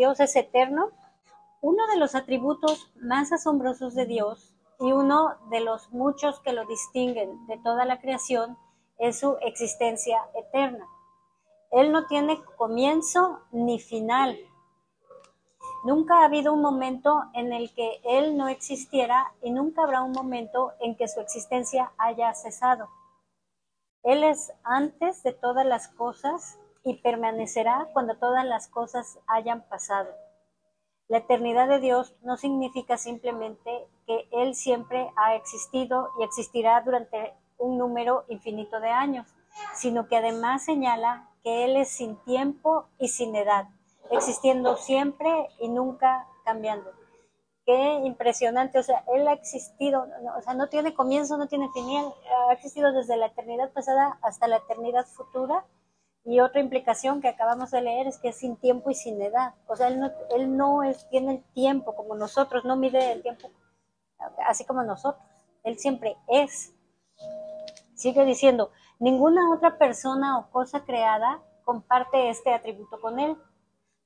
Dios es eterno. Uno de los atributos más asombrosos de Dios y uno de los muchos que lo distinguen de toda la creación es su existencia eterna. Él no tiene comienzo ni final. Nunca ha habido un momento en el que Él no existiera y nunca habrá un momento en que su existencia haya cesado. Él es antes de todas las cosas y permanecerá cuando todas las cosas hayan pasado. La eternidad de Dios no significa simplemente que Él siempre ha existido y existirá durante un número infinito de años, sino que además señala que Él es sin tiempo y sin edad, existiendo siempre y nunca cambiando. Qué impresionante, o sea, Él ha existido, o sea, no tiene comienzo, no tiene final, ha existido desde la eternidad pasada hasta la eternidad futura. Y otra implicación que acabamos de leer es que es sin tiempo y sin edad. O sea, Él no, él no es, tiene el tiempo como nosotros, no mide el tiempo así como nosotros. Él siempre es. Sigue diciendo, ninguna otra persona o cosa creada comparte este atributo con Él.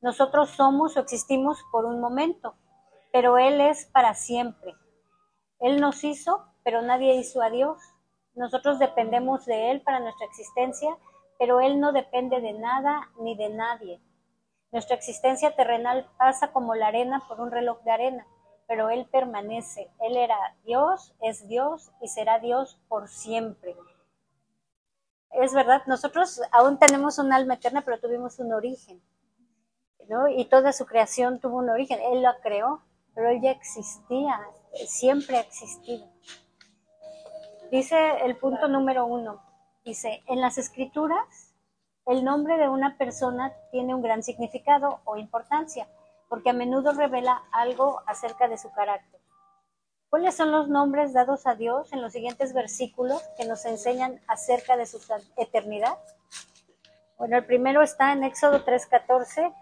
Nosotros somos o existimos por un momento, pero Él es para siempre. Él nos hizo, pero nadie hizo a Dios. Nosotros dependemos de Él para nuestra existencia, pero Él no depende de nada ni de nadie. Nuestra existencia terrenal pasa como la arena por un reloj de arena, pero Él permanece. Él era Dios, es Dios y será Dios por siempre. Es verdad, nosotros aún tenemos un alma eterna, pero tuvimos un origen. ¿no? Y toda su creación tuvo un origen. Él la creó, pero Él ya existía, siempre ha existido. Dice el punto número uno, dice, en las escrituras el nombre de una persona tiene un gran significado o importancia porque a menudo revela algo acerca de su carácter. ¿Cuáles son los nombres dados a Dios en los siguientes versículos que nos enseñan acerca de su eternidad? Bueno, el primero está en Éxodo 3.14.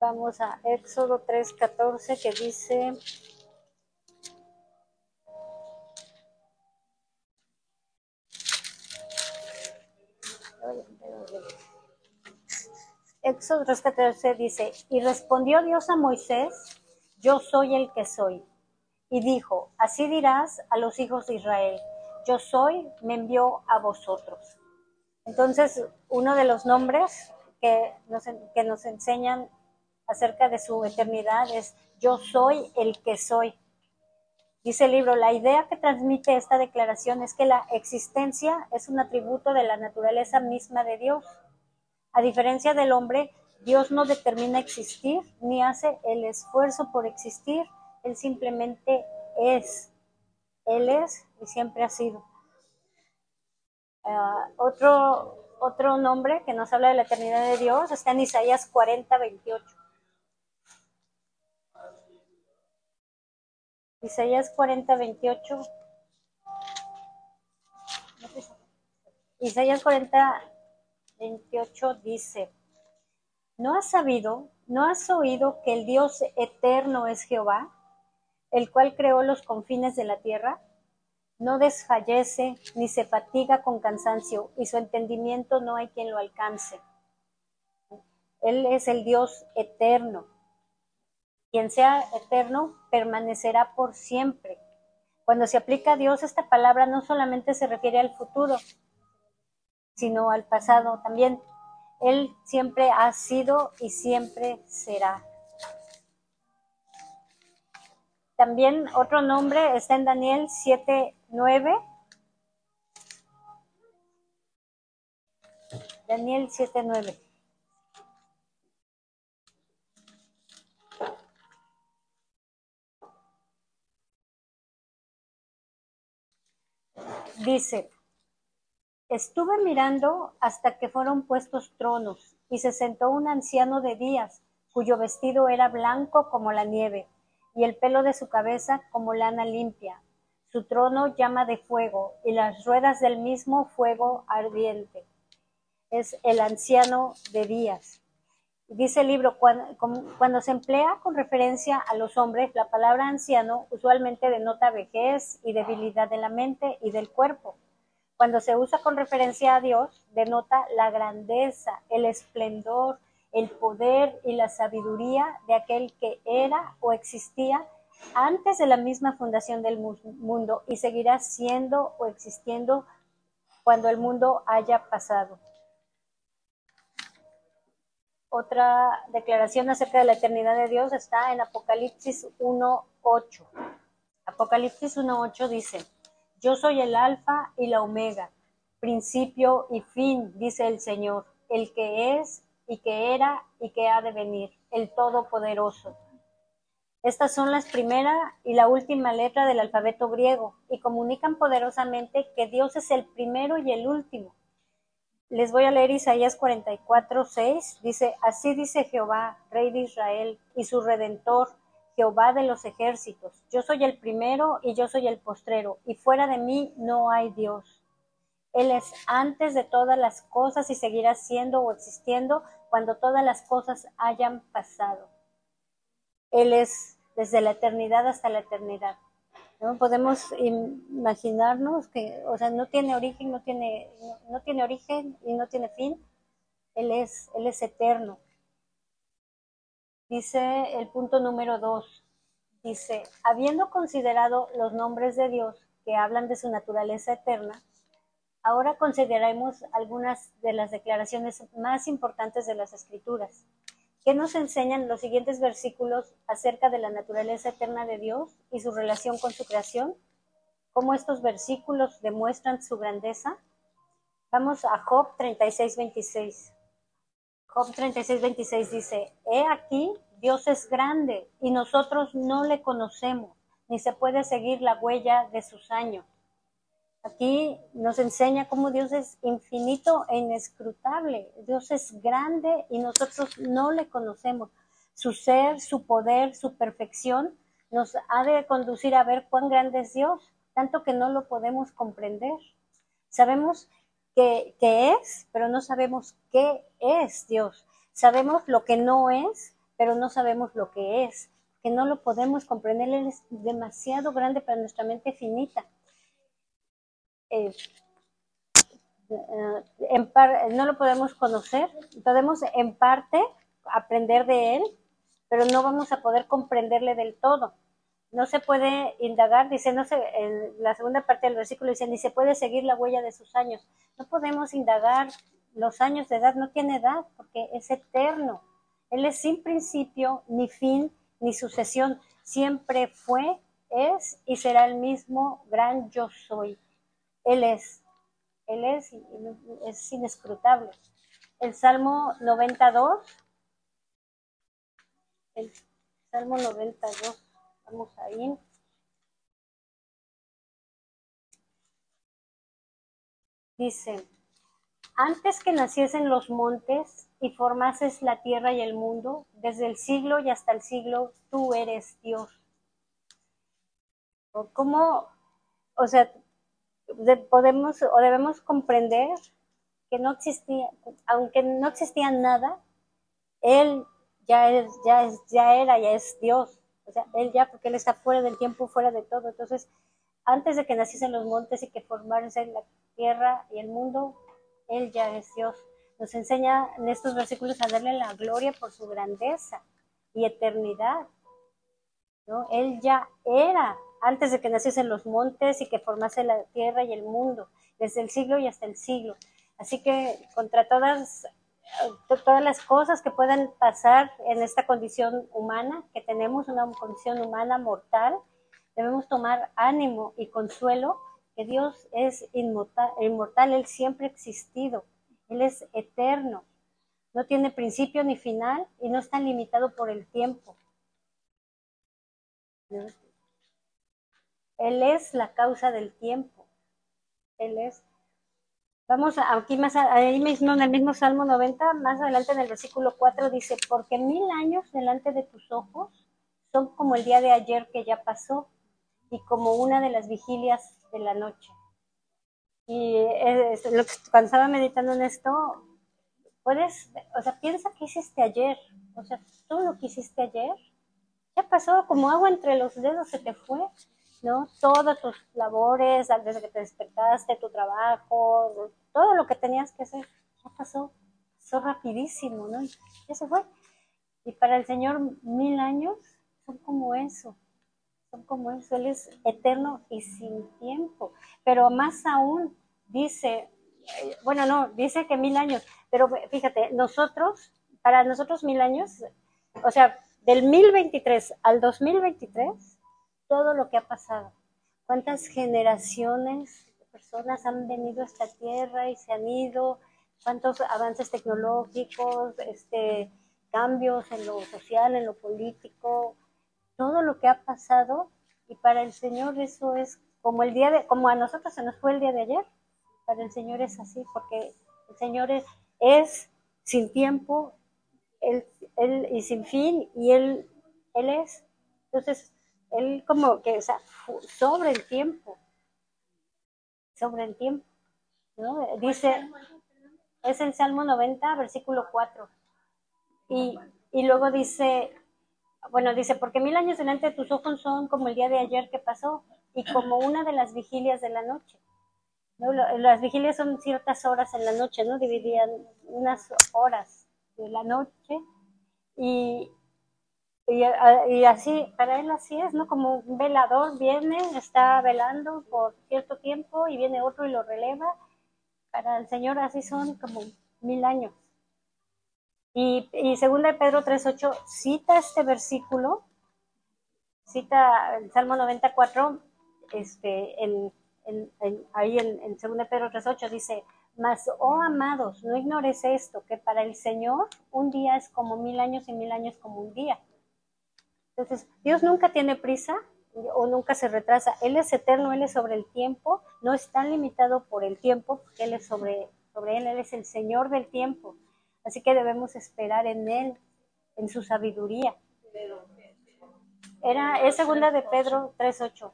Vamos a Éxodo 3.14 que dice... Éxodo 3.14 dice, y respondió Dios a Moisés, yo soy el que soy. Y dijo, así dirás a los hijos de Israel, yo soy, me envió a vosotros. Entonces, uno de los nombres que nos, que nos enseñan acerca de su eternidad es, yo soy el que soy. Dice el libro, la idea que transmite esta declaración es que la existencia es un atributo de la naturaleza misma de Dios a diferencia del hombre, Dios no determina existir ni hace el esfuerzo por existir, Él simplemente es. Él es y siempre ha sido. Ah, otro, otro nombre que nos habla de la eternidad de Dios está en Isaías 40, 28. Isaías 40, 28. Isaías 40, 28 dice, ¿no has sabido, no has oído que el Dios eterno es Jehová, el cual creó los confines de la tierra? No desfallece ni se fatiga con cansancio, y su entendimiento no hay quien lo alcance. Él es el Dios eterno. Quien sea eterno permanecerá por siempre. Cuando se aplica a Dios, esta palabra no solamente se refiere al futuro, sino al pasado también. Él siempre ha sido y siempre será. También otro nombre está en Daniel 7.9. Daniel 7.9. Dice, Estuve mirando hasta que fueron puestos tronos, y se sentó un anciano de días, cuyo vestido era blanco como la nieve, y el pelo de su cabeza como lana limpia. Su trono llama de fuego, y las ruedas del mismo fuego ardiente. Es el anciano de días. Dice el libro, cuando, cuando se emplea con referencia a los hombres, la palabra anciano usualmente denota vejez y debilidad de la mente y del cuerpo cuando se usa con referencia a Dios, denota la grandeza, el esplendor el poder y la sabiduría de aquel que era o existía antes de la misma fundación del mundo y seguirá siendo o existiendo cuando el mundo haya pasado. Otra declaración acerca de la eternidad de Dios está en Apocalipsis 1.8. Apocalipsis 1.8 dice, yo soy el alfa y la omega, principio y fin, dice el Señor, el que es y que era y que ha de venir, el Todopoderoso. Estas son las primera y la última letra del alfabeto griego y comunican poderosamente que Dios es el primero y el último. Les voy a leer Isaías 44, 6. Dice, así dice Jehová, Rey de Israel, y su Redentor, Jehová de los ejércitos. Yo soy el primero y yo soy el postrero, y fuera de mí no hay Dios. Él es antes de todas las cosas y seguirá siendo o existiendo cuando todas las cosas hayan pasado. Él es desde la eternidad hasta la eternidad. ¿no? Podemos imaginarnos que, o sea, no tiene origen, no tiene, no, tiene origen y no tiene fin. Él es, él es eterno. Dice el punto número dos, dice, habiendo considerado los nombres de Dios que hablan de su naturaleza eterna, ahora consideremos algunas de las declaraciones más importantes de las Escrituras. ¿Qué nos enseñan los siguientes versículos acerca de la naturaleza eterna de Dios y su relación con su creación? ¿Cómo estos versículos demuestran su grandeza? Vamos a Job 36, 26. Job 36, 26 dice, He aquí, Dios es grande y nosotros no le conocemos, ni se puede seguir la huella de sus años. Aquí nos enseña cómo Dios es infinito e inescrutable. Dios es grande y nosotros no le conocemos. Su ser, su poder, su perfección nos ha de conducir a ver cuán grande es Dios, tanto que no lo podemos comprender. Sabemos que, es, pero no sabemos qué es Dios. Sabemos lo que no es, pero no sabemos lo que es, que no lo podemos comprender. Él es demasiado grande para nuestra mente finita. Eh, no lo podemos conocer, podemos en parte aprender de él, pero no vamos a poder comprenderle del todo no se puede indagar, dice, no se, en la segunda parte del versículo dice, ni se puede seguir la huella de sus años. No podemos indagar los años de edad, no tiene edad, porque es eterno. Él es sin principio, ni fin, ni sucesión. Siempre fue, es y será el mismo gran yo soy. Él es, Él es, es inescrutable. El Salmo 92, el Salmo 92 ahí. Dice, antes que naciesen los montes y formases la tierra y el mundo, desde el siglo y hasta el siglo, tú eres Dios. ¿Cómo, o sea, podemos o debemos comprender que no existía, aunque no existía nada, Él ya, es, ya, es, ya era, ya es Dios. O sea, él ya, porque él está fuera del tiempo, fuera de todo. Entonces, antes de que naciesen los montes y que formarse la tierra y el mundo, él ya es Dios. Nos enseña en estos versículos a darle la gloria por su grandeza y eternidad. ¿no? Él ya era antes de que naciesen los montes y que formase la tierra y el mundo, desde el siglo y hasta el siglo. Así que contra todas todas las cosas que puedan pasar en esta condición humana, que tenemos una condición humana mortal, debemos tomar ánimo y consuelo Dios es inmortal, inmortal, Él siempre ha existido, Él es eterno, no tiene principio ni final y no está limitado por el tiempo. Él es la causa del tiempo, Él es. Vamos aquí más ahí mismo en el mismo Salmo 90, más adelante en el versículo 4 dice, porque mil años delante de tus ojos son como el día de ayer que ya pasó y como una de las vigilias de la noche. Y lo que cuando estaba meditando en esto, puedes, o sea, piensa que hiciste ayer, o sea, todo lo que hiciste ayer, ya pasó como agua entre los dedos, se te fue. ¿no? Todas tus labores, desde que te despertaste, tu trabajo, todo lo que tenías que hacer, ya pasó. pasó rapidísimo, ¿no? Ya se fue. Y para el Señor mil años son como eso, son como eso, Él es eterno y sin tiempo. Pero más aún, dice, eh, bueno, no, dice que mil años, pero fíjate, nosotros, para nosotros mil años, o sea, del 1023 al 2023, todo lo que ha pasado, cuántas generaciones de personas han venido a esta tierra y se han ido, cuántos avances tecnológicos, este, cambios en lo social, en lo político, todo lo que ha pasado y para el Señor eso es como el día de, como a nosotros se nos fue el día de ayer, para el Señor es así, porque el Señor es, es sin tiempo él, él, y sin fin, y Él, él es. Entonces, Él como que, o sea, sobre el tiempo, sobre el tiempo, ¿no? Dice, es el Salmo 90, versículo 4. Y, y luego dice, bueno, dice, porque mil años delante de tus ojos son como el día de ayer que pasó y como una de las vigilias de la noche. ¿no? Las vigilias son ciertas horas en la noche, ¿no? Dividían unas horas de la noche y, y, así, para él así es, ¿no? Como un velador viene, está velando por cierto tiempo y viene otro y lo releva. Para el Señor así son como mil años. Y, y segunda de Pedro 3.8 cita este versículo, cita el Salmo 94, este, en, en, ahí en, segunda de Pedro 3.8 dice, mas, oh amados, no ignores esto, que para el Señor un día es como mil años y mil años como un día. Entonces, Dios nunca tiene prisa o nunca se retrasa. Él es eterno, Él es sobre el tiempo, no está limitado por el tiempo, porque Él es sobre, sobre Él, Él es el Señor del tiempo. Así que debemos esperar en Él, en su sabiduría. Era, es segunda de Pedro 3.8.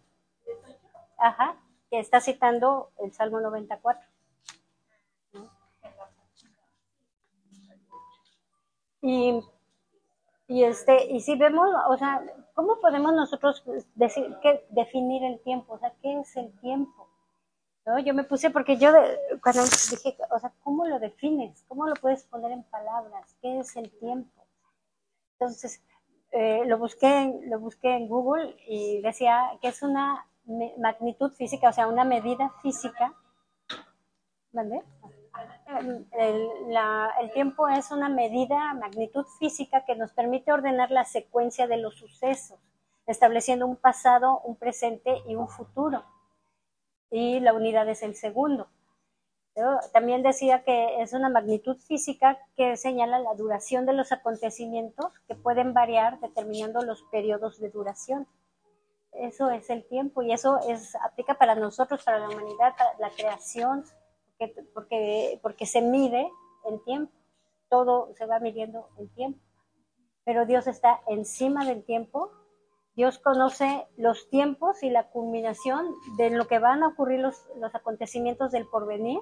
Ajá, que está citando el Salmo 94. Y, y, este, y si vemos, o sea, ¿cómo podemos nosotros decir, qué, definir el tiempo? O sea, ¿qué es el tiempo? ¿No? Yo me puse porque yo cuando dije, o sea, ¿cómo lo defines? ¿Cómo lo puedes poner en palabras? ¿Qué es el tiempo? Entonces, eh, lo, busqué, lo busqué en Google y decía que es una magnitud física, o sea, una medida física. ¿Vale? El, tiempo es una medida, magnitud física que nos permite ordenar la secuencia de los sucesos, estableciendo un pasado, un presente y un futuro y la unidad es el segundo. también decía que es una magnitud física que señala la duración de los acontecimientos que pueden variar determinando los periodos de duración. Eso es el tiempo y eso es, aplica para nosotros, para la humanidad, para la creación, porque, porque, porque se mide el tiempo. Todo se va midiendo el tiempo. Pero Dios está encima del tiempo Dios conoce los tiempos y la culminación de lo que van a ocurrir los, los acontecimientos del porvenir.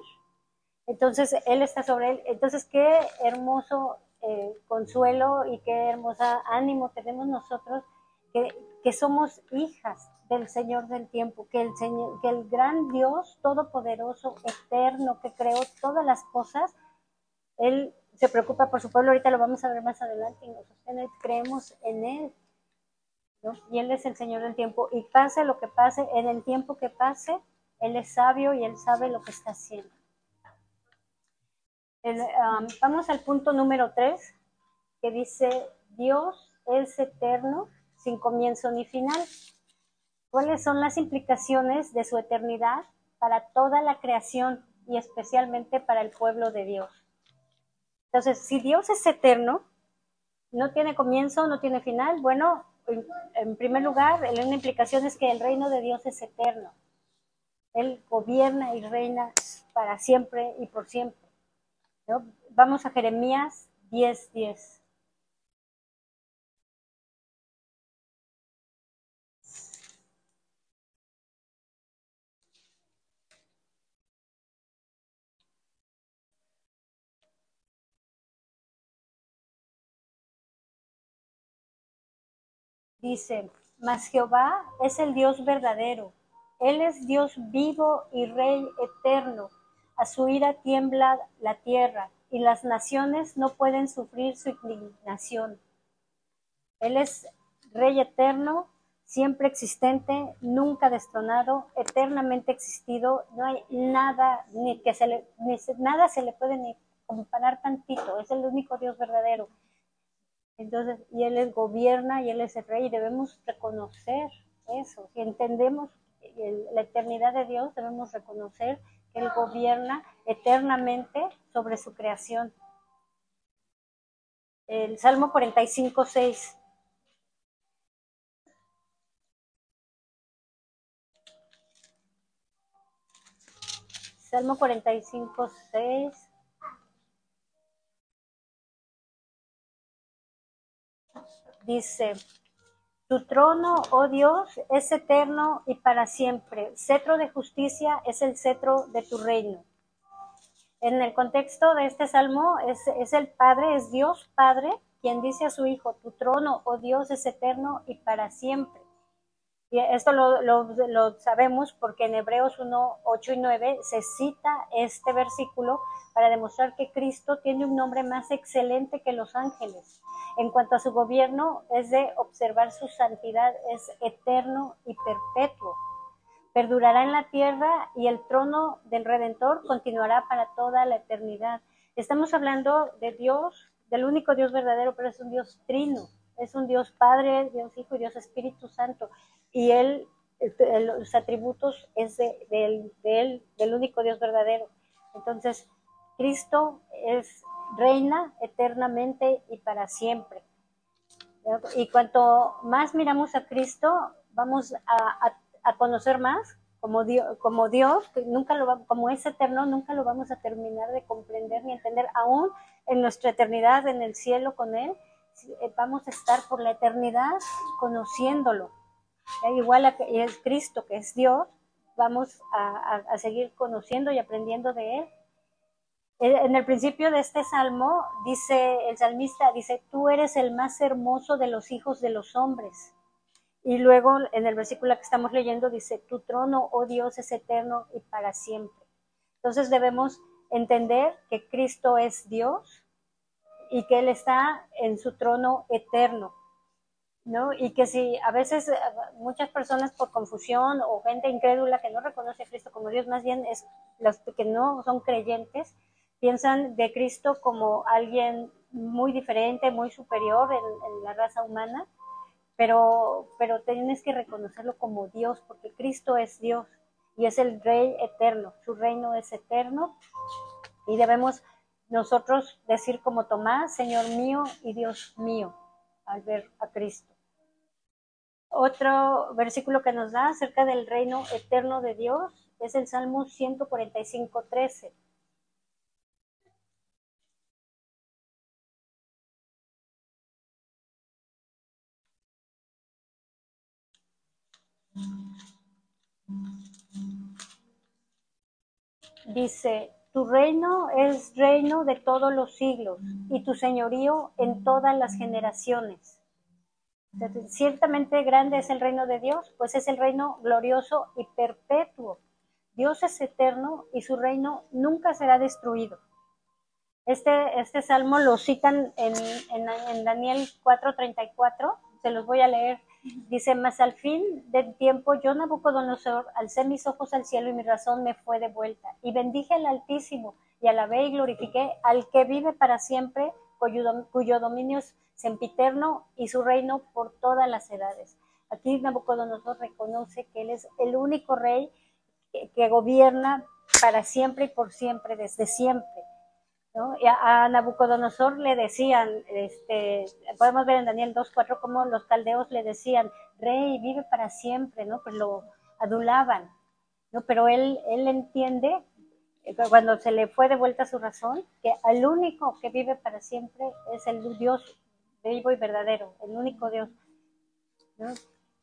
Entonces, Él está sobre él. Entonces, qué hermoso eh, consuelo y qué hermosa ánimo tenemos nosotros que, que, somos hijas del Señor del tiempo, que el, Señor, que el gran Dios todopoderoso, eterno, que creó todas las cosas, Él se preocupa por su pueblo. Ahorita lo vamos a ver más adelante y nosotros creemos en Él y Él es el Señor del tiempo. Y pase lo que pase, en el tiempo que pase, Él es sabio y Él sabe lo que está haciendo. Um, vamos al punto número 3, que dice, Dios es eterno, sin comienzo ni final. ¿Cuáles son las implicaciones de su eternidad para toda la creación y especialmente para el pueblo de Dios? Entonces, si Dios es eterno, no tiene comienzo, no tiene final, bueno, en primer lugar, una implicación es que el reino de Dios es eterno. Él gobierna y reina para siempre y por siempre. Vamos a Jeremías 10:10. 10. Dice, mas Jehová es el Dios verdadero, Él es Dios vivo y Rey eterno. A su ira tiembla la tierra, y las naciones no pueden sufrir su indignación. Él es Rey eterno, siempre existente, nunca destronado, eternamente existido. No hay nada, ni que se le, nada se le puede ni comparar tantito. Es el único Dios verdadero. Entonces, y Él es, gobierna y Él es el Rey. Y debemos reconocer eso. Si entendemos la eternidad de Dios, debemos reconocer que Él gobierna eternamente sobre su creación. El Salmo 45, 6. Salmo 45, 6. Dice, tu trono, oh Dios, es eterno y para siempre. Cetro de justicia es el cetro de tu reino. En el contexto de este salmo es, es el Padre, es Dios Padre, quien dice a su Hijo, tu trono, oh Dios, es eterno y para siempre. Y esto lo, sabemos porque en Hebreos 1, 8 y 9 se cita este versículo para demostrar que Cristo tiene un nombre más excelente que los ángeles. En cuanto a su gobierno, es de observar su santidad, es eterno y perpetuo. Perdurará en la tierra y el trono del Redentor continuará para toda la eternidad. Estamos hablando de Dios, del único Dios verdadero, pero es un Dios trino. Es un Dios Padre, Dios Hijo y Dios Espíritu Santo y él, los atributos es de, él, del único Dios verdadero. Entonces, Cristo es reina eternamente y para siempre. Y cuanto más miramos a Cristo, vamos a, conocer más como Dios, como Dios, nunca lo como es eterno, nunca lo vamos a terminar de comprender ni entender, aún en nuestra eternidad en el cielo con Él, vamos a estar por la eternidad conociéndolo igual a que es Cristo, que es Dios, vamos a, seguir conociendo y aprendiendo de Él. En el principio de este salmo dice el salmista, dice, tú eres el más hermoso de los hijos de los hombres. Y luego en el versículo que estamos leyendo dice, tu trono, oh Dios, es eterno y para siempre. Entonces debemos entender que Cristo es Dios y que Él está en su trono eterno. ¿no? Y que si a veces eh, muchas personas por confusión o gente incrédula que no reconoce a Cristo como Dios, más bien es los que no son creyentes, piensan de Cristo como alguien muy diferente, muy superior en, la raza humana, pero, pero tienes que reconocerlo como Dios, porque Cristo es Dios y es el Rey eterno, su reino es eterno y debemos nosotros decir como Tomás, Señor mío y Dios mío, al ver a Cristo. Otro versículo que nos da acerca del reino eterno de Dios es el Salmo 145, 13. Dice, tu reino es reino de todos los siglos y tu señorío en todas las generaciones. Ciertamente grande es el reino de Dios, pues es el reino glorioso y perpetuo. Dios es eterno y su reino nunca será destruido. Este, este salmo lo citan en, en, en Daniel 4:34, se los voy a leer. Dice, mas al fin del tiempo yo Nabucodonosor alcé mis ojos al cielo y mi razón me fue de vuelta. Y bendije al Altísimo y alabé y glorifiqué al que vive para siempre, cuyo, cuyo dominio es sempiterno y su reino por todas las edades. Aquí Nabucodonosor reconoce que él es el único rey que, gobierna para siempre y por siempre, desde siempre. Y a, Nabucodonosor le decían, este, podemos ver en Daniel 2.4 cómo los caldeos le decían, rey, vive para siempre, ¿no? Pues lo adulaban, ¿no? Pero él, él entiende cuando se le fue de vuelta su razón, que al único que vive para siempre es el Dios vivo y verdadero, el único Dios.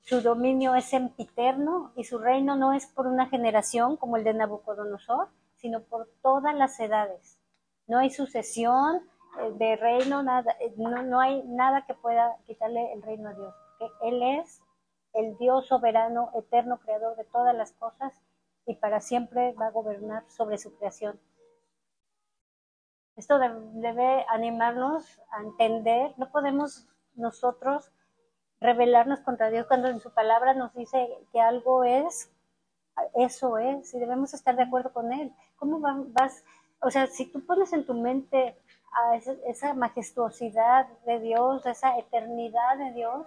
Su dominio es sempiterno y su reino no es por una generación como el de Nabucodonosor, sino por todas las edades. No hay sucesión eh, de reino, nada, eh, no, no hay nada que pueda quitarle el reino a Dios. Él es el Dios soberano, eterno, creador de todas las cosas y para siempre va a gobernar sobre su creación. Esto debe animarnos a entender, no podemos nosotros rebelarnos contra Dios cuando en su palabra nos dice que algo es, eso es, y debemos estar de acuerdo con Él. ¿Cómo vas? O sea, si tú pones en tu mente a esa, majestuosidad de Dios, esa eternidad de Dios,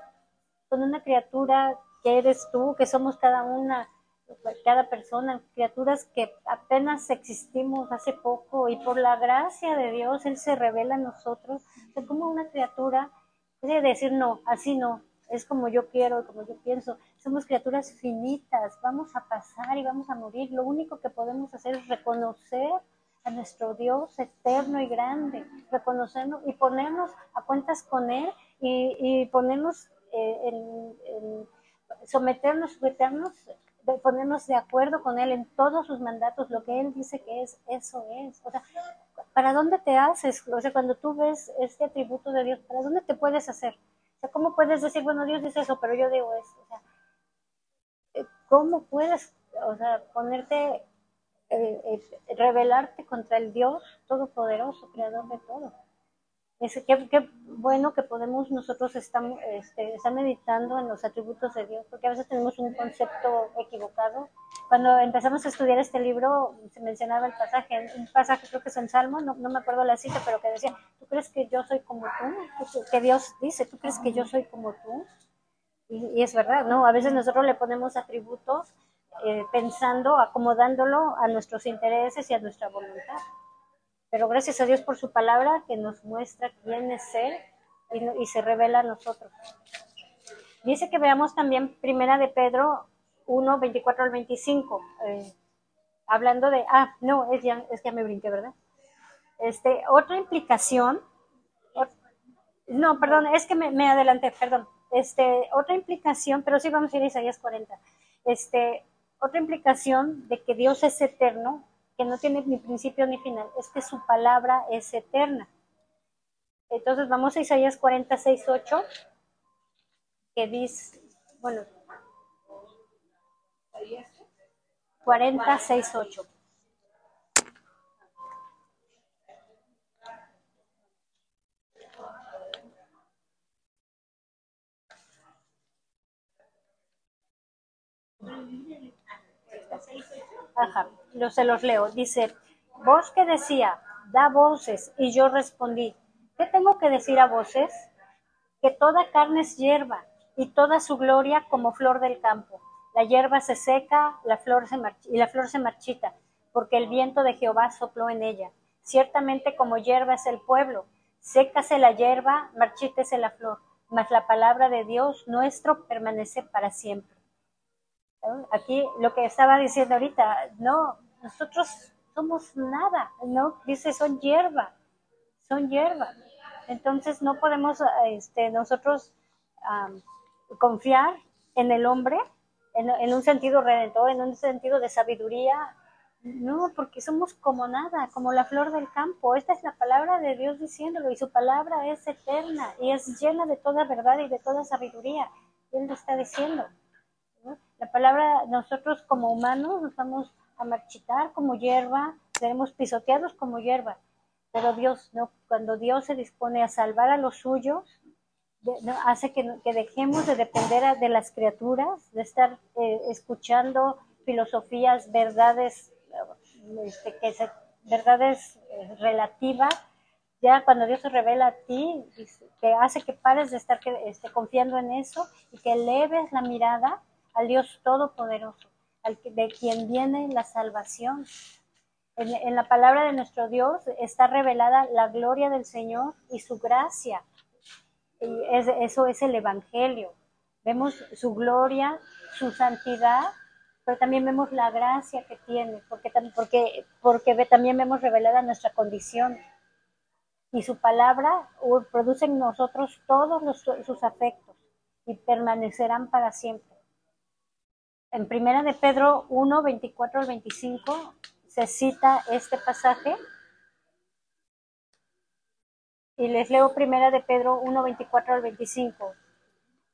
con una criatura que eres tú, que somos cada una, cada persona, criaturas que apenas existimos hace poco y por la gracia de Dios Él se revela a nosotros. O como una criatura puede decir no, así no, es como yo quiero, como yo pienso. Somos criaturas finitas, vamos a pasar y vamos a morir. Lo único que podemos hacer es reconocer a nuestro Dios eterno y grande, reconocernos y ponernos a cuentas con Él y, ponernos eh, en, someternos, sujetarnos, ponernos de acuerdo con Él en todos sus mandatos, lo que Él dice que es, eso es. O sea, ¿para dónde te haces? O sea, cuando tú ves este atributo de Dios, ¿para dónde te puedes hacer? ¿cómo puedes decir, bueno, Dios dice eso, pero yo digo eso? O sea, eh, ¿cómo puedes, o sea, ponerte, eh, eh, rebelarte contra el Dios Todopoderoso, Creador de todo? Es, qué, bueno que podemos nosotros estamos, este, estar meditando en los atributos de Dios, porque a veces tenemos un concepto equivocado. Cuando empezamos a estudiar este libro, se mencionaba el pasaje, un pasaje creo que es en Salmo, no, no me acuerdo la cita, pero que decía, ¿tú crees que yo soy como tú? Que Dios dice, ¿tú crees que yo soy como tú? Y, es verdad, ¿no? A veces nosotros le ponemos atributos eh, pensando, acomodándolo a nuestros intereses y a nuestra voluntad. Pero gracias a Dios por su palabra que nos muestra quién es Él y, se revela a nosotros. Dice que veamos también Primera de Pedro 1, 24 al 25, eh, hablando de, ah, no, es, ya, es que ya me brinqué, ¿verdad? Este, otra implicación, no, perdón, es que me, me, adelanté, perdón. Este, otra implicación, pero sí vamos a ir a Isaías 40. Este, otra implicación de que Dios es eterno que no tiene ni principio ni final, es que su palabra es eterna. Entonces vamos a Isaías 46, 8, que dice, bueno, 46, 8. Ajá se los leo. Dice, voz que decía, da voces, y yo respondí, ¿qué tengo que decir a voces? Que toda carne es hierba, y toda su gloria como flor del campo. La hierba se seca la flor se y la flor se marchita, porque el viento de Jehová sopló en ella. Ciertamente como hierba es el pueblo, sécase la hierba, marchítese la flor, mas la palabra de Dios nuestro permanece para siempre. Aquí lo que estaba diciendo ahorita, no, nosotros somos nada, ¿no? Dice, son hierba, son hierba. Entonces no podemos este, nosotros confiar en el hombre en, un sentido redentor, en un sentido de sabiduría. No, porque somos como nada, como la flor del campo. Esta es la palabra de Dios diciéndolo y su palabra es eterna y es llena de toda verdad y de toda sabiduría. Él lo está diciendo. La palabra, nosotros como humanos nos vamos a marchitar como hierba, seremos pisoteados como hierba. Pero Dios, no, cuando Dios se dispone a salvar a los suyos, hace que, dejemos de depender de las criaturas, de estar eh, escuchando filosofías, verdades, este, que verdades eh, relativas. Ya cuando Dios se revela a ti, te hace que pares de estar este, confiando en eso y que eleves la mirada al Dios Todopoderoso, al de quien viene la salvación. En, la palabra de nuestro Dios está revelada la gloria del Señor y su gracia. Y eso es el Evangelio. Vemos su gloria, su santidad, pero también vemos la gracia que tiene, porque, también vemos revelada nuestra condición. Y su palabra produce en nosotros todos sus afectos y permanecerán para siempre en Primera de Pedro 1, 24 al 25 se cita este pasaje. Y les leo Primera de Pedro 1, 24 al 25.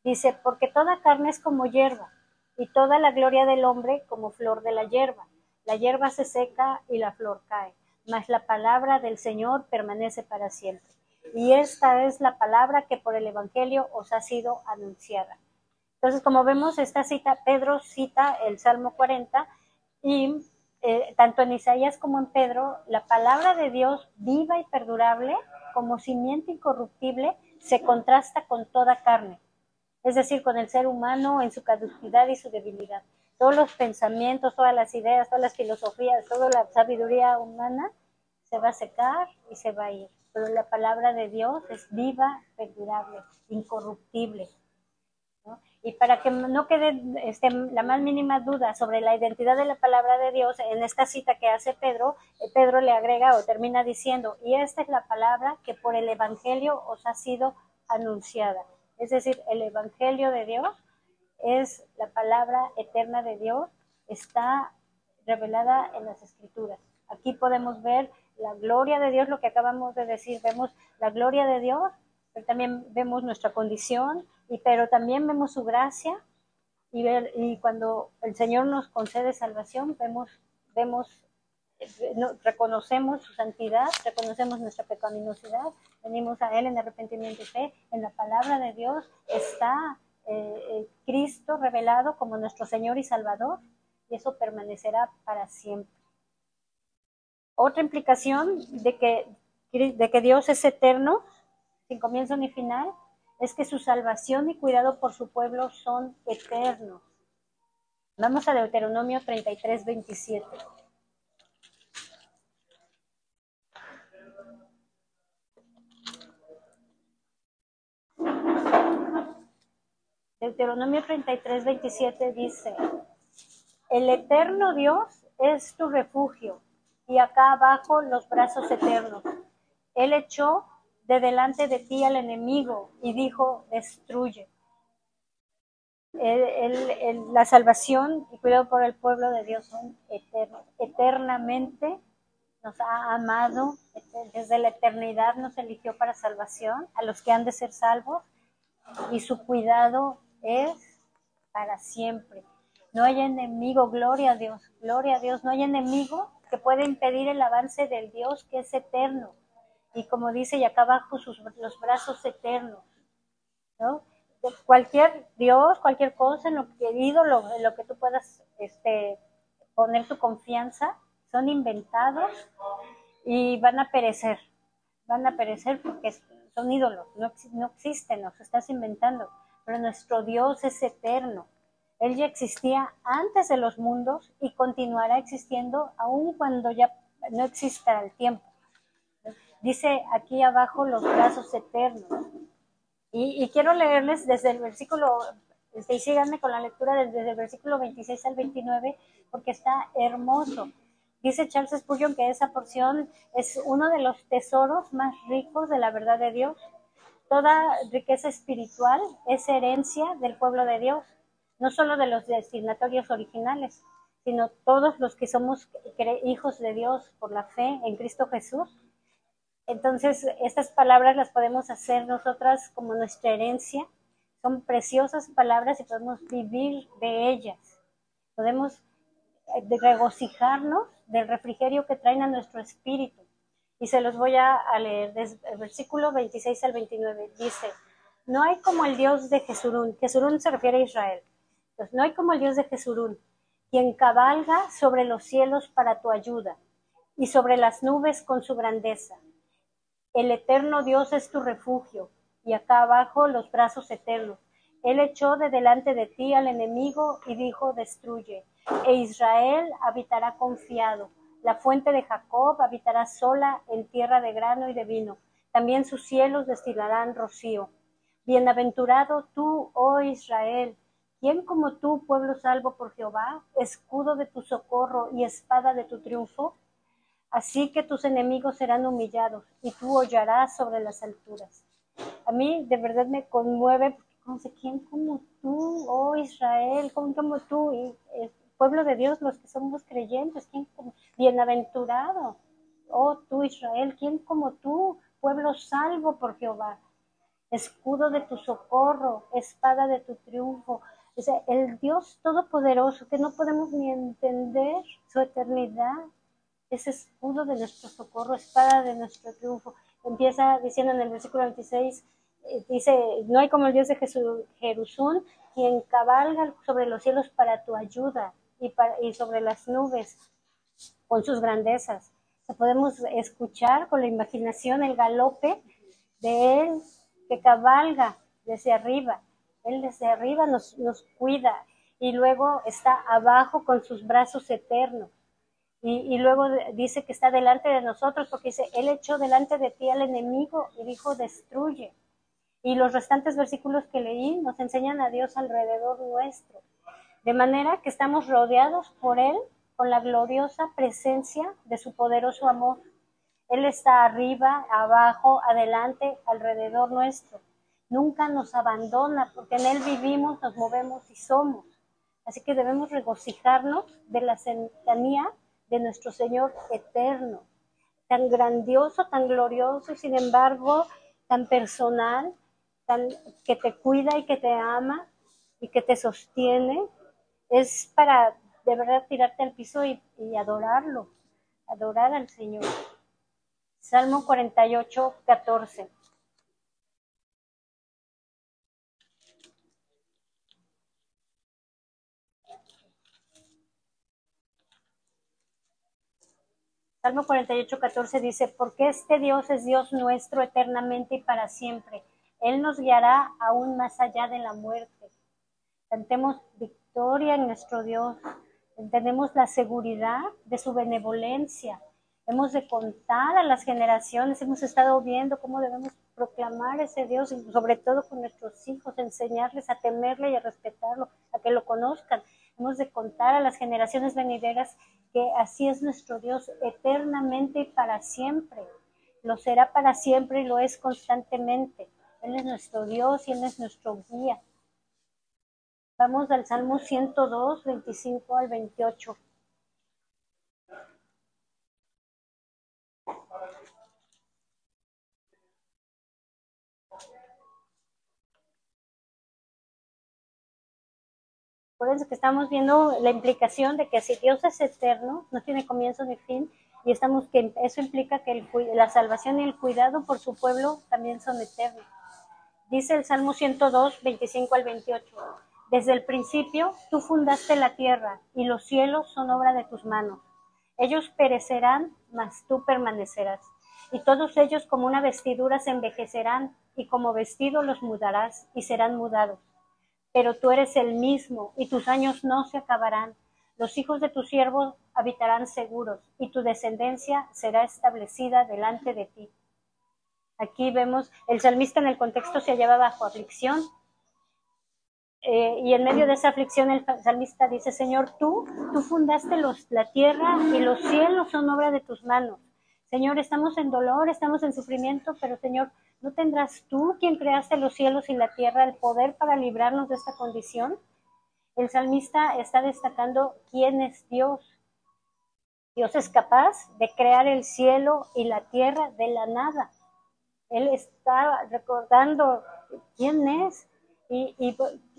Dice, porque toda carne es como hierba, y toda la gloria del hombre como flor de la hierba. La hierba se seca y la flor cae, mas la palabra del Señor permanece para siempre. Y esta es la palabra que por el Evangelio os ha sido anunciada. Entonces, como vemos, esta cita, Pedro cita el Salmo 40 y eh, tanto en Isaías como en Pedro, la palabra de Dios viva y perdurable, como simiente incorruptible, se contrasta con toda carne, es decir, con el ser humano en su caducidad y su debilidad. Todos los pensamientos, todas las ideas, todas las filosofías, toda la sabiduría humana se va a secar y se va a ir. Pero la palabra de Dios es viva, perdurable, incorruptible. Y para que no quede este, la más mínima duda sobre la identidad de la palabra de Dios, en esta cita que hace Pedro, eh, Pedro le agrega o termina diciendo, y esta es la palabra que por el Evangelio os ha sido anunciada. Es decir, el Evangelio de Dios es la palabra eterna de Dios, está revelada en las Escrituras. Aquí podemos ver la gloria de Dios, lo que acabamos de decir, vemos la gloria de Dios, pero también vemos nuestra condición, y, pero también vemos su gracia y, ver, y cuando el Señor nos concede salvación, vemos, vemos reconocemos su santidad, reconocemos nuestra pecaminosidad, venimos a Él en arrepentimiento y fe. En la palabra de Dios está eh, eh, Cristo revelado como nuestro Señor y Salvador, y eso permanecerá para siempre. Otra implicación de que, de que Dios es eterno, sin comienzo ni final, es que su salvación y cuidado por su pueblo son eternos. Vamos a Deuteronomio 33, 27. Deuteronomio 33, 27 dice, el eterno Dios es tu refugio y acá abajo los brazos eternos. Él echó de delante de ti al enemigo y dijo, destruye. la salvación y cuidado por el pueblo de Dios son. Eternamente nos ha amado, desde la eternidad nos eligió para salvación, a los que han de ser salvos, y su cuidado es para siempre. No hay enemigo, gloria a Dios, gloria a Dios, no hay enemigo que pueda impedir el avance del Dios que es eterno y como dice, y acá abajo sus, los brazos eternos, ¿no? Cualquier Dios, cualquier cosa, en lo que ídolo, en lo que tú puedas este, poner tu confianza, son inventados y van a perecer, van a perecer porque son ídolos, no, no existen, los estás inventando, pero nuestro Dios es eterno. Él ya existía antes de los mundos y continuará existiendo aun cuando ya no exista el tiempo. Dice aquí abajo los brazos eternos. Y, quiero leerles desde el versículo, este, y síganme con la lectura desde el versículo 26 al 29, porque está hermoso. Dice Charles Spurgeon que esa porción es uno de los tesoros más ricos de la verdad de Dios. Toda riqueza espiritual es herencia del pueblo de Dios, no solo de los destinatorios originales, sino todos los que somos hijos de Dios por la fe en Cristo Jesús entonces, estas palabras las podemos hacer nosotras como nuestra herencia. Son preciosas palabras y podemos vivir de ellas. Podemos eh, regocijarnos del refrigerio que traen a nuestro espíritu. Y se los voy a, leer desde el versículo 26 al 29. Dice, no hay como el Dios de Jesurún. Jesurún se refiere a Israel. Entonces, no hay como el Dios de Jesurún, quien cabalga sobre los cielos para tu ayuda y sobre las nubes con su grandeza el eterno Dios es tu refugio, y acá abajo los brazos eternos. Él echó de delante de ti al enemigo y dijo, destruye. E Israel habitará confiado. La fuente de Jacob habitará sola en tierra de grano y de vino. También sus cielos destilarán rocío. Bienaventurado tú, oh Israel, ¿quién como tú, pueblo salvo por Jehová, escudo de tu socorro y espada de tu triunfo? Así que tus enemigos serán humillados y tú hollarás sobre las alturas. A mí de verdad me conmueve porque ¿quién como tú, oh Israel? ¿Quién como tú? Y el pueblo de Dios, los que somos creyentes, ¿quién como? Bienaventurado, oh tú Israel, ¿quién como tú? Pueblo salvo por Jehová. Escudo de tu socorro, espada de tu triunfo. O el Dios Todopoderoso, que no podemos ni entender su eternidad, es escudo de nuestro socorro, espada de nuestro triunfo. Empieza diciendo en el versículo 26, eh, dice, no hay como el Dios de Jerusún, quien cabalga sobre los cielos para tu ayuda y, y sobre las nubes con sus grandezas. podemos escuchar con la imaginación el galope de Él que cabalga desde arriba. Él desde arriba nos cuida y luego está abajo con sus brazos eternos. Y, luego dice que está delante de nosotros porque dice, Él echó delante de ti al enemigo y dijo, destruye. Y los restantes versículos que leí nos enseñan a Dios alrededor nuestro. De manera que estamos rodeados por Él con la gloriosa presencia de su poderoso amor. Él está arriba, abajo, adelante, alrededor nuestro. Nunca nos abandona porque en Él vivimos, nos movemos y somos. Así que debemos regocijarnos de la cercanía de nuestro Señor eterno, tan grandioso, tan glorioso, sin embargo, tan personal, tan, que te cuida y que te ama y que te sostiene. Es para de verdad tirarte al piso y, adorarlo, adorar al Señor. Salmo 48, 14. Salmo 48, 14 dice, porque este Dios es Dios nuestro eternamente y para siempre. Él nos guiará aún más allá de la muerte. Cantemos victoria en nuestro Dios, tenemos la seguridad de su benevolencia. Hemos de contar a las generaciones, hemos estado viendo cómo debemos proclamar ese Dios, sobre todo con nuestros hijos, enseñarles a temerle y a respetarlo, a que lo conozcan. De contar a las generaciones venideras que así es nuestro Dios eternamente y para siempre. Lo será para siempre y lo es constantemente. Él es nuestro Dios y Él es nuestro guía. Vamos al Salmo 102, 25 al 28. Acuérdense que estamos viendo la implicación de que si Dios es eterno, no tiene comienzo ni fin, y estamos que eso implica que la salvación y el cuidado por su pueblo también son eternos. Dice el Salmo 102, 25 al 28. Desde el principio tú fundaste la tierra y los cielos son obra de tus manos. Ellos perecerán, mas tú permanecerás. Y todos ellos como una vestidura se envejecerán y como vestido los mudarás y serán mudados. Pero tú eres el mismo y tus años no se acabarán. Los hijos de tus siervos habitarán seguros y tu descendencia será establecida delante de ti. Aquí vemos, el salmista en el contexto se hallaba bajo aflicción, eh, y en medio de esa aflicción el salmista dice, Señor, tú, tú fundaste la tierra y los cielos son obra de tus manos. Señor, estamos en dolor, estamos en sufrimiento, pero Señor, ¿no tendrás tú, quien creaste los cielos y la tierra, el poder para librarnos de esta condición? El salmista está destacando quién es Dios. Dios es capaz de crear el cielo y la tierra de la nada. Él está recordando quién es y, y,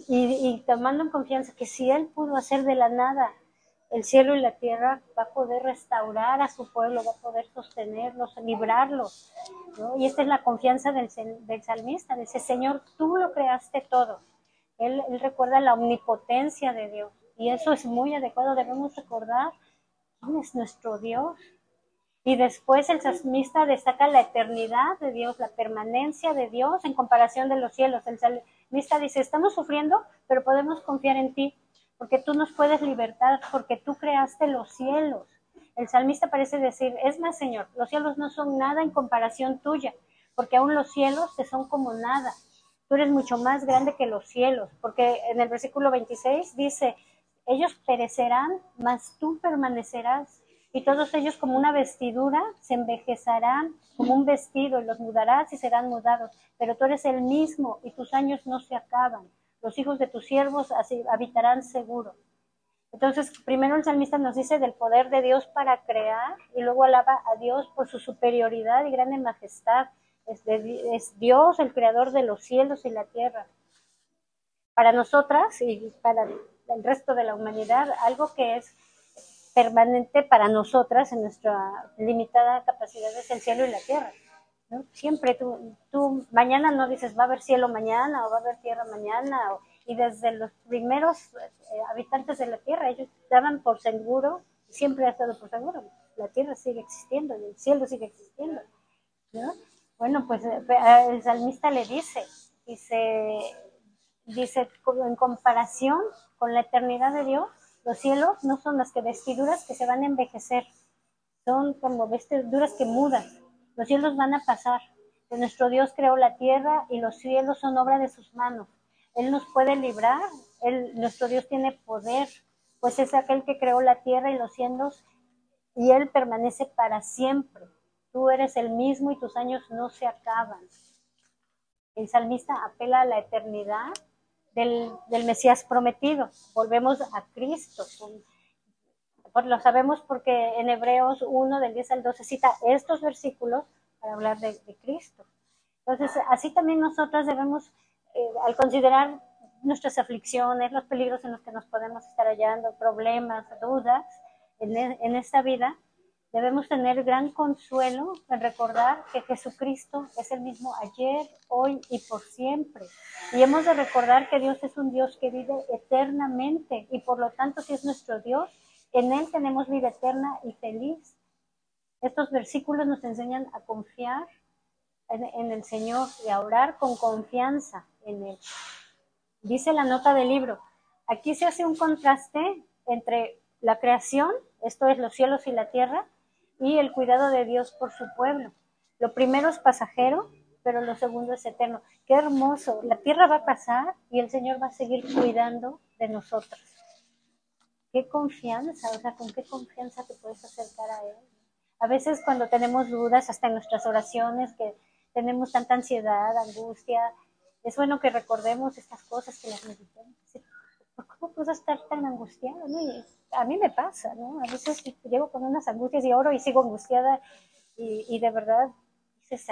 y, tomando en confianza que si Él pudo hacer de la nada el cielo y la tierra, va a poder restaurar a su pueblo, va a poder sostenerlos, librarlos. Y esta es la confianza del, del salmista, dice, Señor, tú lo creaste todo. Él, recuerda la omnipotencia de Dios y eso es muy adecuado, debemos recordar quién es nuestro Dios. Y después el salmista destaca la eternidad de Dios, la permanencia de Dios en comparación de los cielos. El, Mista dice, estamos sufriendo, pero podemos confiar en ti, porque tú nos puedes libertar, porque tú creaste los cielos. El salmista parece decir, es más, Señor, los cielos no son nada en comparación tuya, porque aún los cielos te son como nada. Tú eres mucho más grande que los cielos, porque en el versículo 26 dice, ellos perecerán, mas tú permanecerás y todos ellos como una vestidura se envejecerán como un vestido y los mudarás y serán mudados, pero tú eres el mismo y tus años no se acaban. Los hijos de tus siervos habitarán seguro. Entonces, primero el salmista nos dice del poder de Dios para crear y luego alaba a Dios por su superioridad y grande majestad. Es, es Dios el creador de los cielos y la tierra. Para nosotras y para el resto de la humanidad, algo que es permanente para nosotras en nuestra limitada capacidad es el cielo y la tierra. Siempre tú, tú mañana no dices va a haber cielo mañana o va a haber tierra mañana y desde los primeros eh, habitantes de la tierra ellos daban por seguro, siempre ha estado por seguro, la tierra sigue existiendo el cielo sigue existiendo. Bueno, pues eh, el salmista le dice, dice, dice, en comparación con la eternidad de Dios, los cielos no son las que vestiduras que se van a envejecer, son como vestiduras que mudan. Los cielos van a pasar. Pues nuestro Dios creó la tierra y los cielos son obra de sus manos. Él nos puede librar, Él, nuestro Dios tiene poder, pues es aquel que creó la tierra y los cielos y Él permanece para siempre. Tú eres el mismo y tus años no se acaban. El salmista apela a la eternidad del, Mesías prometido. Volvemos a Cristo. Lo sabemos porque en Hebreos 1 del 10 al 12 cita estos versículos para hablar de, Cristo. Entonces, así también nosotros debemos, eh, al considerar nuestras aflicciones, los peligros en los que nos podemos estar hallando, problemas, dudas en, en esta vida, Debemos tener gran consuelo en recordar que Jesucristo es el mismo ayer, hoy y por siempre. Y hemos de recordar que Dios es un Dios que vive eternamente y por lo tanto si es nuestro Dios, en Él tenemos vida eterna y feliz. Estos versículos nos enseñan a confiar en, en el Señor y a orar con confianza en Él. Dice la nota del libro, aquí se hace un contraste entre la creación, esto es los cielos y la tierra, y el cuidado de Dios por su pueblo. Lo primero es pasajero, pero lo segundo es eterno. Qué hermoso. La tierra va a pasar y el Señor va a seguir cuidando de nosotros. Qué confianza, o sea, con qué confianza te puedes acercar a Él. A veces cuando tenemos dudas, hasta en nuestras oraciones, que tenemos tanta ansiedad, angustia, es bueno que recordemos estas cosas, que las meditemos. ¿Cómo puedo estar tan angustiado? ¿no? a mí me pasa, ¿no? A veces llego con unas angustias y oro y sigo angustiada y, de verdad dices,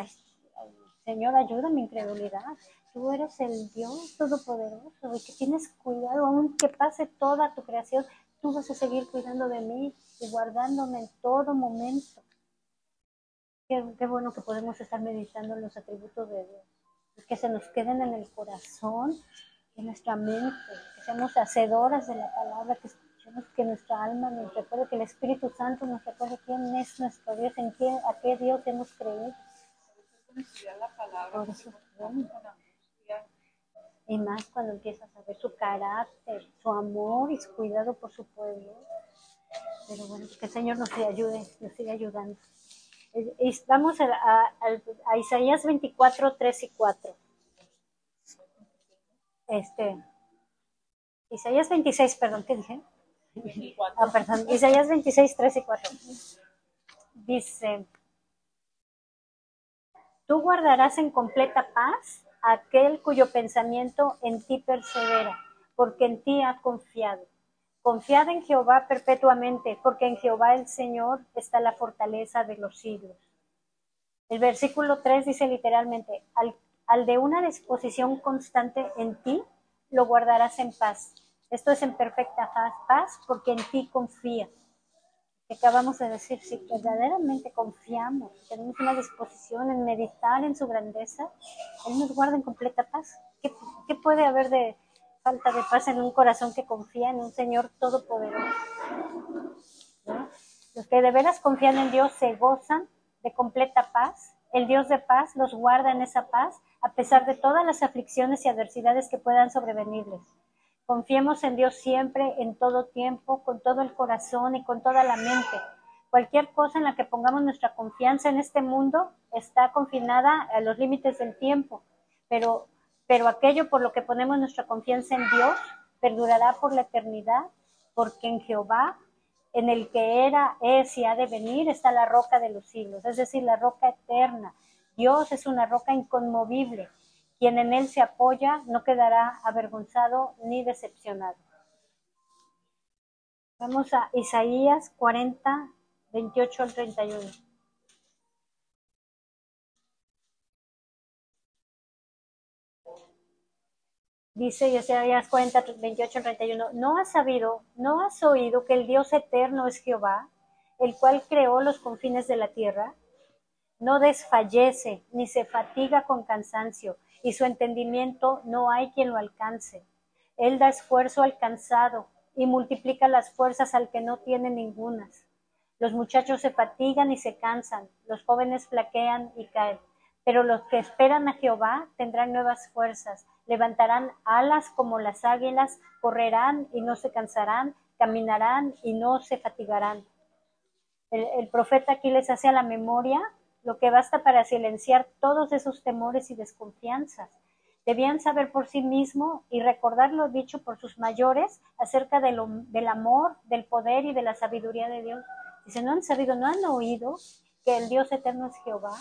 Señor, ayuda mi incredulidad. Tú eres el Dios Todopoderoso y que tienes cuidado, aunque pase toda tu creación, tú vas a seguir cuidando de mí y guardándome en todo momento. Qué, bueno que podemos estar meditando en los atributos de Dios, que se nos queden en el corazón, en nuestra mente, que seamos hacedoras de la palabra, que que nuestra alma nos recuerde, que el Espíritu Santo nos recuerde quién es nuestro Dios, en quién, a qué Dios hemos creído. Por eso, y más cuando empiezas a ver su carácter, su amor y su cuidado por su pueblo. Pero bueno, que el Señor nos ayude, nos siga ayudando. Vamos a, a, a Isaías 24, 3 y 4. Este, Isaías 26, perdón, ¿qué dije? Ah, perdón, Isaías 26, 3 y 4. Dice, tú guardarás en completa paz aquel cuyo pensamiento en ti persevera, porque en ti ha confiado. Confiad en Jehová perpetuamente, porque en Jehová el Señor está la fortaleza de los siglos. El versículo 3 dice literalmente, al, al de una disposición constante en ti, lo guardarás en paz esto es en perfecta paz porque en ti confía. Que acabamos de decir, si verdaderamente confiamos, tenemos una disposición en meditar en su grandeza, Él nos guarda en completa paz. ¿Qué, qué puede haber de falta de paz en un corazón que confía en un Señor todopoderoso? Los que de veras confían en Dios se gozan de completa paz. El Dios de paz los guarda en esa paz a pesar de todas las aflicciones y adversidades que puedan sobrevenirles. Confiemos en Dios siempre, en todo tiempo, con todo el corazón y con toda la mente. Cualquier cosa en la que pongamos nuestra confianza en este mundo está confinada a los límites del tiempo, pero, pero aquello por lo que ponemos nuestra confianza en Dios perdurará por la eternidad, porque en Jehová, en el que era, es y ha de venir, está la roca de los siglos, es decir, la roca eterna. Dios es una roca inconmovible quien en él se apoya no quedará avergonzado ni decepcionado. Vamos a Isaías 40, 28 al 31. Dice Isaías 40, 28, 31, ¿no has sabido, no has oído que el Dios eterno es Jehová, el cual creó los confines de la tierra? No desfallece ni se fatiga con cansancio, y su entendimiento no hay quien lo alcance. Él da esfuerzo al cansado y multiplica las fuerzas al que no tiene ningunas. Los muchachos se fatigan y se cansan, los jóvenes flaquean y caen, pero los que esperan a Jehová tendrán nuevas fuerzas, levantarán alas como las águilas, correrán y no se cansarán, caminarán y no se fatigarán. El, profeta aquí les hace a la memoria lo que basta para silenciar todos esos temores y desconfianzas. Debían saber por sí mismo y recordar lo dicho por sus mayores acerca del amor, del poder y de la sabiduría de Dios. Dice, ¿no han sabido, no han oído que el Dios eterno es Jehová?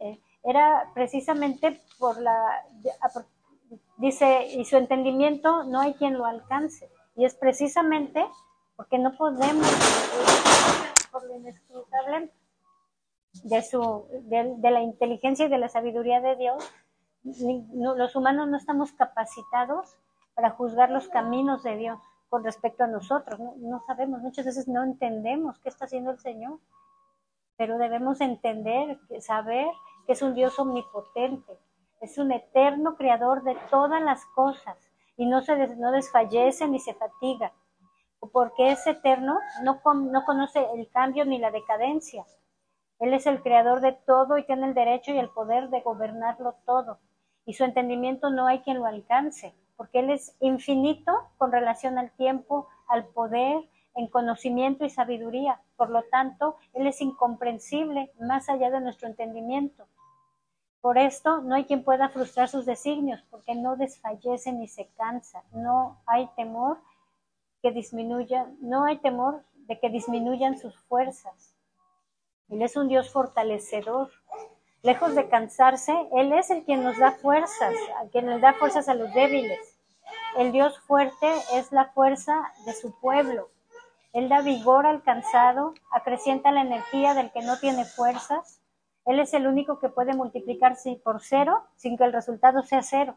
Eh, era precisamente por la, dice, y su entendimiento no hay quien lo alcance. Y es precisamente porque no podemos, por lo inescrutable de, su, de, la inteligencia y de la sabiduría de Dios, los humanos no estamos capacitados para juzgar los caminos de Dios con respecto a nosotros. No, sabemos, muchas veces no entendemos qué está haciendo el Señor, pero debemos entender, saber que es un Dios omnipotente, es un eterno creador de todas las cosas y no, se no desfallece ni se fatiga, porque es eterno, no, no conoce el cambio ni la decadencia. Él es el creador de todo y tiene el derecho y el poder de gobernarlo todo, y su entendimiento no hay quien lo alcance porque Él es infinito con relación al tiempo, al poder, en conocimiento y sabiduría. Por lo tanto, Él es incomprensible más allá de nuestro entendimiento. Por esto, no hay quien pueda frustrar sus designios, porque no desfallece ni se cansa. No hay temor que disminuya, no hay temor de que disminuyan sus fuerzas. Él es un Dios fortalecedor. Lejos de cansarse, Él es el quien nos da fuerzas, a quien le da fuerzas a los débiles. El Dios fuerte es la fuerza de su pueblo. Él da vigor al cansado, acrecienta la energía del que no tiene fuerzas. Él es el único que puede multiplicarse por cero sin que el resultado sea cero.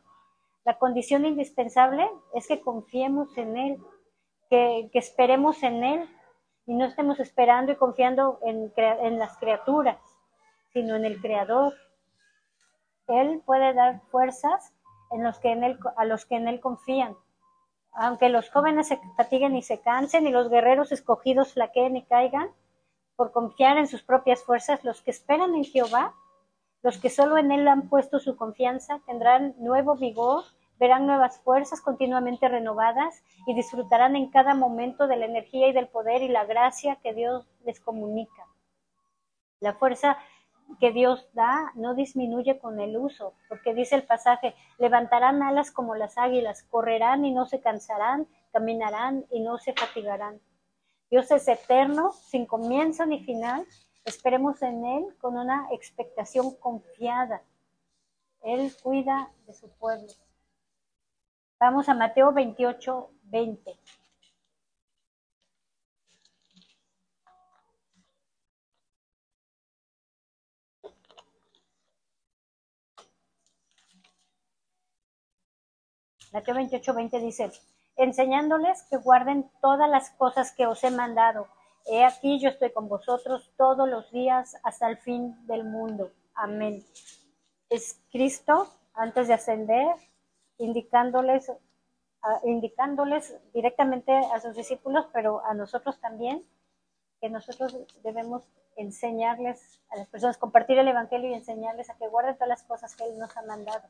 La condición indispensable es que confiemos en Él, que, esperemos en Él y no estemos esperando y confiando en, en las criaturas sino en el Creador. Él puede dar fuerzas en los que en a los que en Él confían. Aunque los jóvenes se fatiguen y se cansen y los guerreros escogidos flaqueen y caigan, por confiar en sus propias fuerzas, los que esperan en Jehová, los que solo en Él han puesto su confianza, tendrán nuevo vigor, verán nuevas fuerzas continuamente renovadas y disfrutarán en cada momento de la energía y del poder y la gracia que Dios les comunica. La fuerza que Dios da no disminuye con el uso, porque dice el pasaje, levantarán alas como las águilas, correrán y no se cansarán, caminarán y no se fatigarán. Dios es eterno, sin comienzo ni final. Esperemos en Él con una expectación confiada. Él cuida de su pueblo. Vamos a Mateo 28, 20. Mateo 28, 20 dice, enseñándoles que guarden todas las cosas que os he mandado. He aquí yo estoy con vosotros todos los días hasta el fin del mundo. Amén. Es Cristo antes de ascender, indicándoles, indicándoles directamente a sus discípulos, pero a nosotros también, que nosotros debemos enseñarles a las personas, compartir el Evangelio y enseñarles a que guarden todas las cosas que Él nos ha mandado.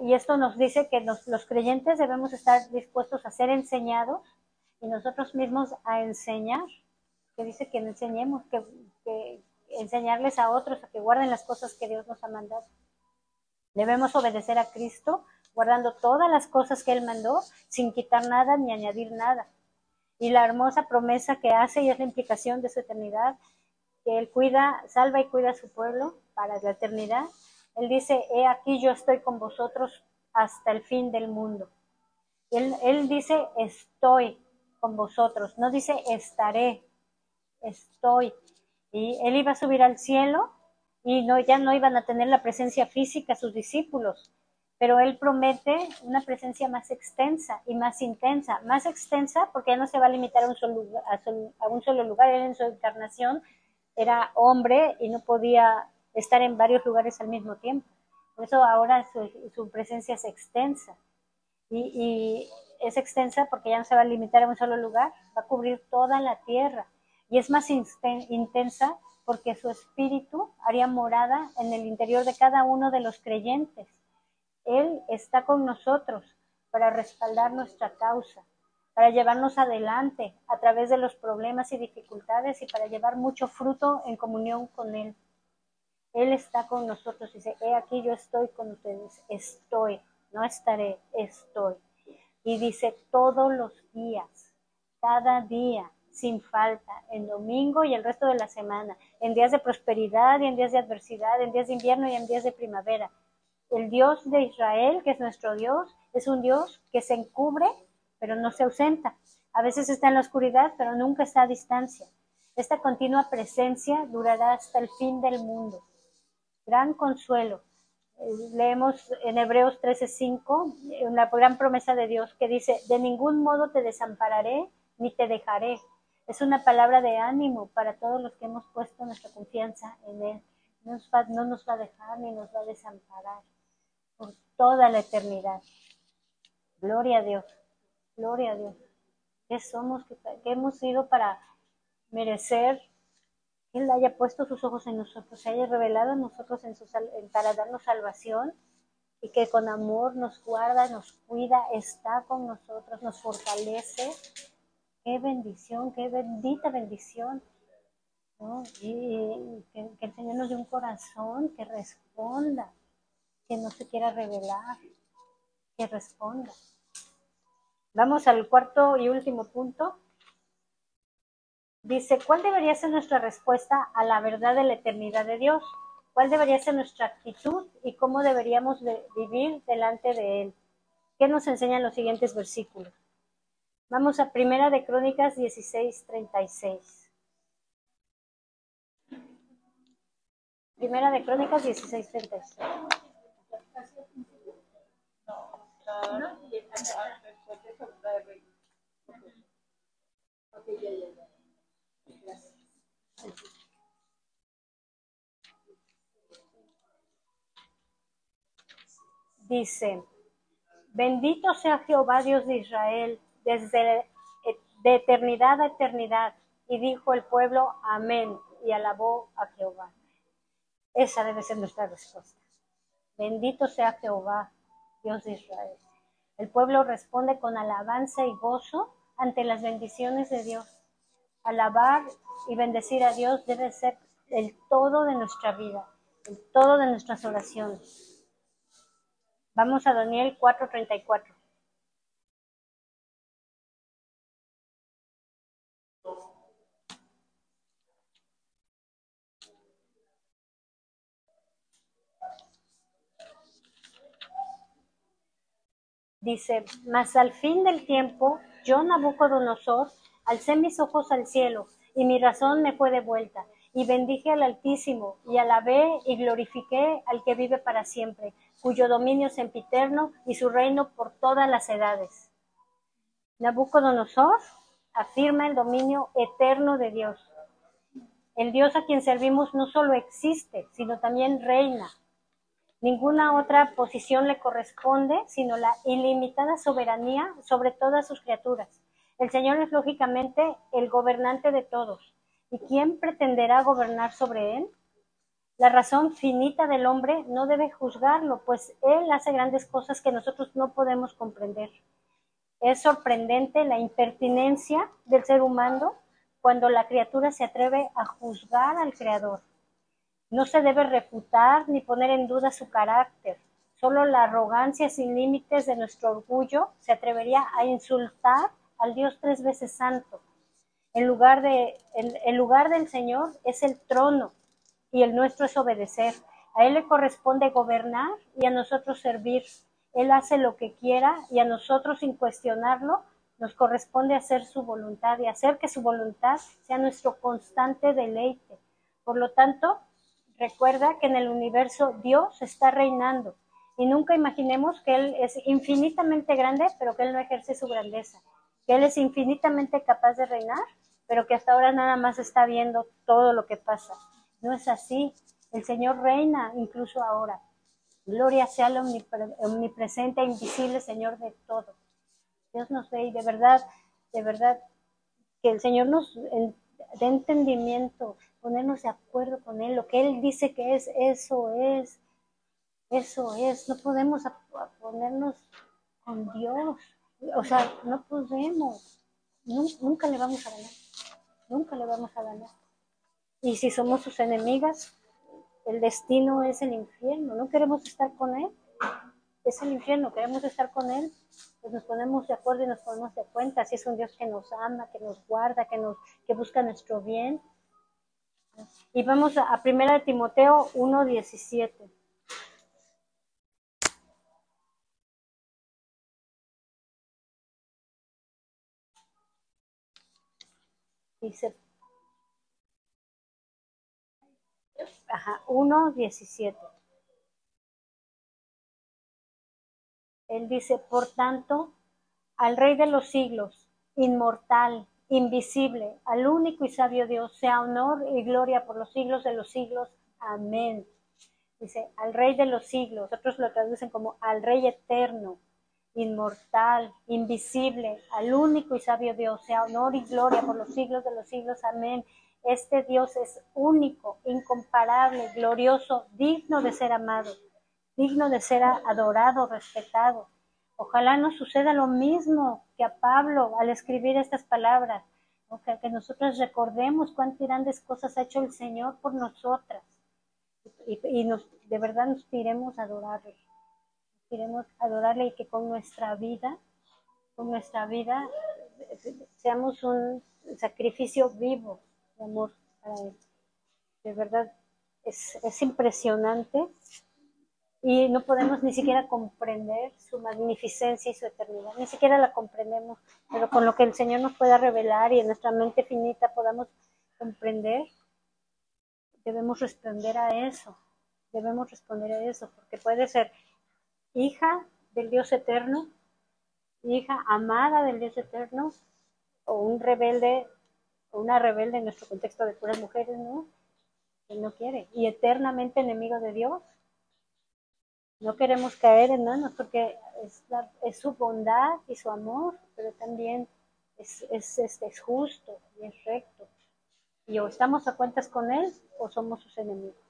Y esto nos dice que los creyentes debemos estar dispuestos a ser enseñados y nosotros mismos a enseñar, que dice que enseñemos, que, enseñarles a otros a que guarden las cosas que Dios nos ha mandado. Debemos obedecer a Cristo guardando todas las cosas que Él mandó sin quitar nada ni añadir nada. Y la hermosa promesa que hace y es la implicación de su eternidad, que Él cuida, salva y cuida a su pueblo para la eternidad él dice, he aquí yo estoy con vosotros hasta el fin del mundo. Él, él dice, estoy con vosotros, no dice, estaré, estoy. Y él iba a subir al cielo y ya no iban a tener la presencia física sus discípulos, pero Él promete una presencia más extensa y más intensa. Más extensa porque ya no se va a limitar a un solo, a un solo lugar. Él en su encarnación era hombre y no podía estar en varios lugares al mismo tiempo. Por eso ahora su, presencia es extensa. Y, es extensa porque ya no se va a limitar a un solo lugar, va a cubrir toda la tierra. Y es más intensa porque su espíritu haría morada en el interior de cada uno de los creyentes. Él está con nosotros para respaldar nuestra causa, para llevarnos adelante a través de los problemas y dificultades y para llevar mucho fruto en comunión con Él. Él está con nosotros dice, he aquí yo estoy con ustedes, estoy, no estaré, estoy. Y dice todos los días, cada día, sin falta, en domingo y el resto de la semana, en días de prosperidad y en días de adversidad, en días de invierno y en días de primavera. El Dios de Israel, que es nuestro Dios, es un Dios que se encubre, pero no se ausenta. A veces está en la oscuridad, pero nunca está a distancia. Esta continua presencia durará hasta el fin del mundo gran consuelo. Leemos en Hebreos 13:5 una gran promesa de Dios que dice, de ningún modo te desampararé ni te dejaré. Es una palabra de ánimo para todos los que hemos puesto nuestra confianza en Él. No nos va, a dejar ni nos va a desamparar por toda la eternidad. Gloria a Dios, gloria a Dios. ¿Qué somos? ¿Qué, hemos sido para merecer él haya puesto sus ojos en nosotros, se haya revelado en nosotros en su, para darnos salvación y que con amor nos guarda, nos cuida, está con nosotros, nos fortalece. Qué bendición, qué bendita bendición. Y, que, el Señor nos dé un corazón que responda, que no se quiera revelar, que responda. Vamos al cuarto y último punto. Dice, ¿cuál debería ser nuestra respuesta a la verdad de la eternidad de Dios? ¿Cuál debería ser nuestra actitud y cómo deberíamos vivir delante de Él? ¿Qué nos enseñan los siguientes versículos? Vamos a Primera de Crónicas 16, 36. Primera de Crónicas 16, 36. Dice, bendito sea Jehová Dios de Israel desde de eternidad a eternidad. Y dijo el pueblo, amén, y alabó a Jehová. Esa debe ser nuestra respuesta. Bendito sea Jehová, Dios de Israel. El pueblo responde con alabanza y gozo ante las bendiciones de Dios. Alabar y bendecir a Dios debe ser el todo de nuestra vida, el todo de nuestras oraciones. Vamos a Daniel 4:34. Dice, mas al fin del tiempo, yo Nabucodonosor, alcé mis ojos al cielo, y mi razón me fue devuelta, y bendije al Altísimo, y alabé y glorifiqué al que vive para siempre, cuyo dominio es sempiterno y su reino por todas las edades. Nabucodonosor afirma el dominio eterno de Dios. El Dios a quien servimos no solo existe, sino también reina. Ninguna otra posición le corresponde, sino la ilimitada soberanía sobre todas sus criaturas. El Señor es lógicamente el gobernante de todos. ¿Y quién pretenderá gobernar sobre él? La razón finita del hombre no debe juzgarlo, pues él hace grandes cosas que nosotros no podemos comprender. Es sorprendente la impertinencia del ser humano cuando la criatura se atreve a juzgar al Creador. No se debe refutar ni poner en duda su carácter. Solo la arrogancia sin límites de nuestro orgullo se atrevería a insultar al Dios tres veces santo. En lugar, de, el lugar del Señor es el trono y el nuestro es obedecer. A Él le corresponde gobernar y a nosotros servir. Él hace lo que quiera y a nosotros sin cuestionarlo nos corresponde hacer su voluntad y hacer que su voluntad sea nuestro constante deleite. Por lo tanto, recuerda que en el universo Dios está reinando Y nunca imaginemos que Él es infinitamente grande, pero que Él no ejerce su grandeza. Que Él es infinitamente capaz de reinar, pero que hasta ahora nada más está viendo todo lo que pasa. No es así. El Señor reina incluso ahora. Gloria sea al omnipresente e invisible Señor de todo. Dios nos ve y de verdad, de verdad, que el Señor nos dé entendimiento, ponernos de acuerdo con Él. Lo que Él dice que es, eso es. Eso es. No podemos ponernos con Dios. O sea, no podemos. Nunca le vamos a ganar. Nunca le vamos a ganar. Y si somos sus enemigas, el destino es el infierno. No queremos estar con Él. Es el infierno. Queremos estar con Él. Pues nos ponemos de acuerdo y nos ponemos de cuenta. Si es un Dios que nos ama, que nos guarda, que, nos, que busca nuestro bien. Y vamos a, a 1 Timoteo 1.17. Dice Ajá, 1.17. Él dice, por tanto, al Rey de los siglos, inmortal, invisible, al único y sabio Dios, sea honor y gloria por los siglos de los siglos. Amén. Dice, al Rey de los siglos, otros lo traducen como al Rey eterno, inmortal, invisible, al único y sabio Dios, sea honor y gloria por los siglos de los siglos. Amén. Este Dios es único, incomparable, glorioso, digno de ser amado, digno de ser adorado, respetado. Ojalá nos suceda lo mismo que a Pablo al escribir estas palabras, que, nosotros recordemos cuántas grandes cosas ha hecho el Señor por nosotras. Y, nos, de verdad nos iremos a adorarle, iremos a adorarle y que con nuestra vida, con nuestra vida seamos un sacrificio vivo de amor para Él. De verdad, es impresionante y no podemos ni siquiera comprender su magnificencia y su eternidad, ni siquiera la comprendemos, pero con lo que el Señor nos pueda revelar y en nuestra mente finita podamos comprender, debemos responder a eso, debemos responder a eso, porque puede ser hija del Dios eterno, hija amada del Dios eterno, o un rebelde una rebelde en nuestro contexto de puras mujeres, ¿no? Que no quiere. Y eternamente enemigo de Dios. No queremos caer, hermanos, porque es, es su bondad y su amor, pero también es, es justo y es recto. Y o estamos a cuentas con Él o somos sus enemigos.